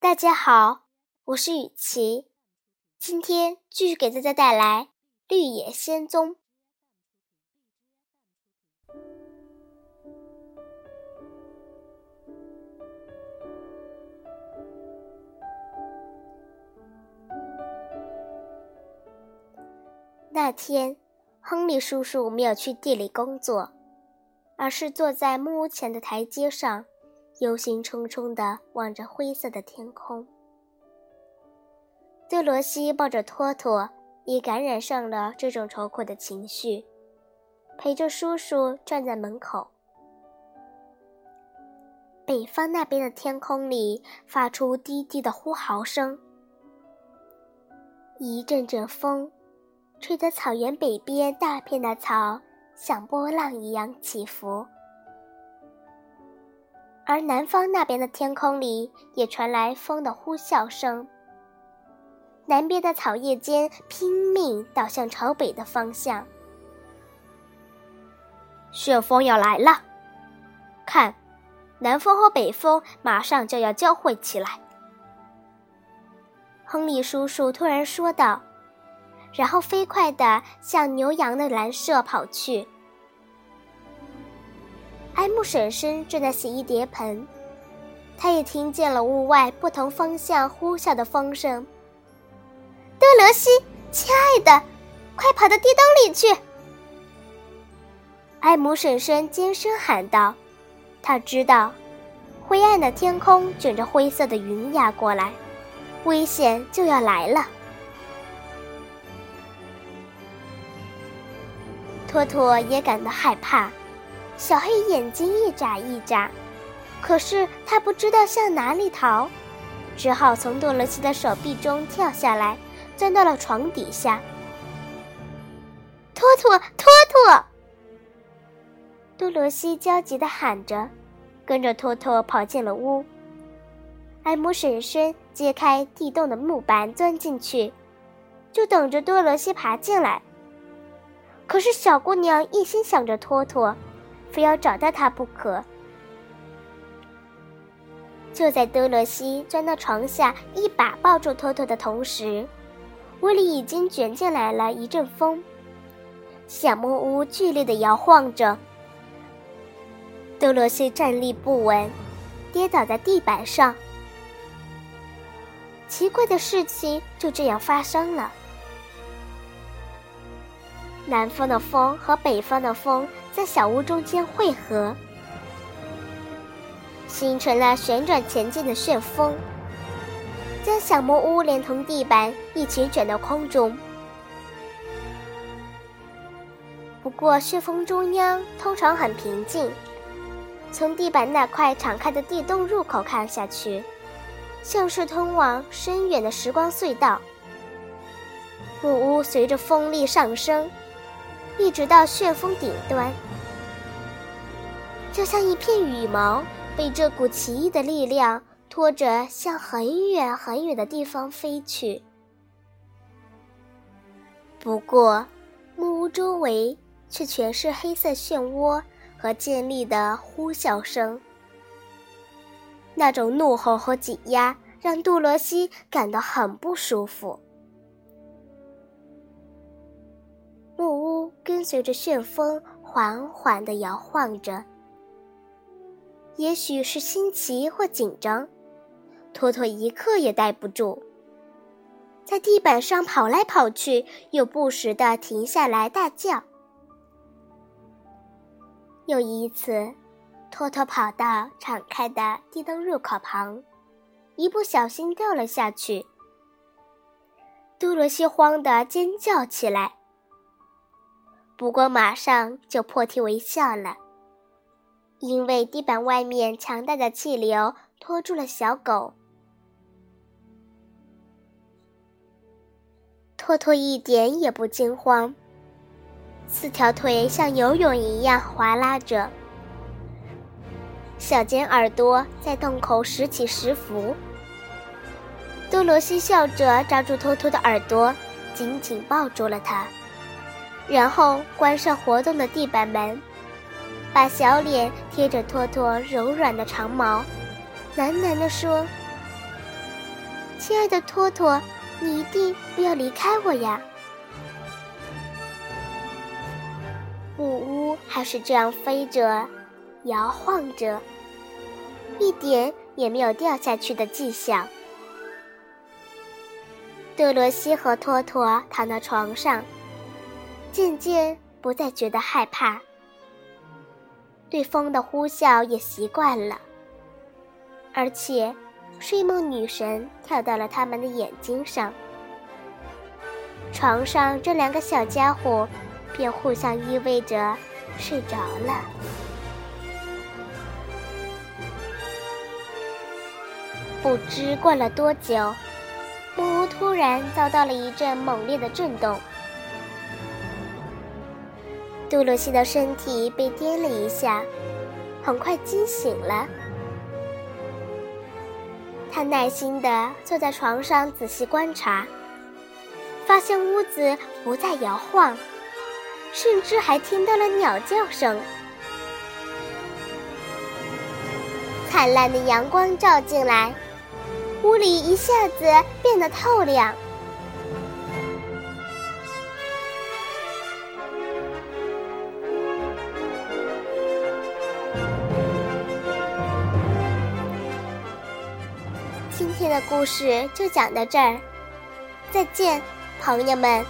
大家好，我是雨琪，今天继续给大家带来《绿野仙踪》。那天，亨利叔叔没有去地里工作，而是坐在木屋前的台阶上。忧心忡忡地望着灰色的天空，多罗西抱着托托，也感染上了这种愁苦的情绪，陪着叔叔站在门口。北方那边的天空里发出低低的呼号声，一阵阵风，吹得草原北边大片的草像波浪一样起伏。而南方那边的天空里也传来风的呼啸声。南边的草叶间拼命倒向朝北的方向。旋风要来了，看，南风和北风马上就要交汇起来。亨利叔叔突然说道，然后飞快地向牛羊的栏舍跑去。埃姆婶婶正在洗衣碟盆，她也听见了屋外不同方向呼啸的风声。多罗西，亲爱的，快跑到地洞里去！埃姆婶婶尖声喊道：“她知道，灰暗的天空卷着灰色的云压过来，危险就要来了。”托托也感到害怕。小黑眼睛一眨一眨，可是他不知道向哪里逃，只好从多罗西的手臂中跳下来，钻到了床底下。托托，托托！多罗西焦急地喊着，跟着托托跑进了屋。艾姆婶婶揭开地洞的木板，钻进去，就等着多罗西爬进来。可是小姑娘一心想着托托。非要找到他不可。就在多罗西钻到床下，一把抱住托托的同时，屋里已经卷进来了一阵风，小木屋剧烈的摇晃着。多罗西站立不稳，跌倒在地板上。奇怪的事情就这样发生了。南方的风和北方的风在小屋中间汇合，形成了旋转前进的旋风，将小木屋连同地板一起卷到空中。不过，旋风中央通常很平静。从地板那块敞开的地洞入口看下去，像是通往深远的时光隧道。木屋随着风力上升。一直到旋风顶端，就像一片羽毛被这股奇异的力量拖着向很远很远的地方飞去。不过，木屋周围却全是黑色漩涡和尖利的呼啸声。那种怒吼和挤压让杜罗西感到很不舒服。跟随着旋风缓缓地摇晃着，也许是新奇或紧张，托托一刻也待不住，在地板上跑来跑去，又不时地停下来大叫。有一次，托托跑到敞开的地洞入口旁，一不小心掉了下去，多罗西慌得尖叫起来。不过马上就破涕为笑了，因为地板外面强大的气流拖住了小狗。托托一点也不惊慌，四条腿像游泳一样划拉着，小尖耳朵在洞口时起时伏。多罗西笑着抓住托托的耳朵，紧紧抱住了它。然后关上活动的地板门，把小脸贴着托托柔软的长毛，喃喃地说：“亲爱的托托，你一定不要离开我呀！”木屋还是这样飞着，摇晃着，一点也没有掉下去的迹象。多罗西和托托躺到床上，渐渐不再觉得害怕，对风的呼啸也习惯了，而且睡梦女神跳到了他们的眼睛上。床上这两个小家伙便互相依偎着睡着了。不知过了多久。木屋突然遭到了一阵猛烈的震动，杜鲁西的身体被颠了一下，很快惊醒了。他耐心地坐在床上仔细观察，发现屋子不再摇晃，甚至还听到了鸟叫声。灿烂的阳光照进来。屋里一下子变得透亮。的故事就讲到这儿，再见，朋友们。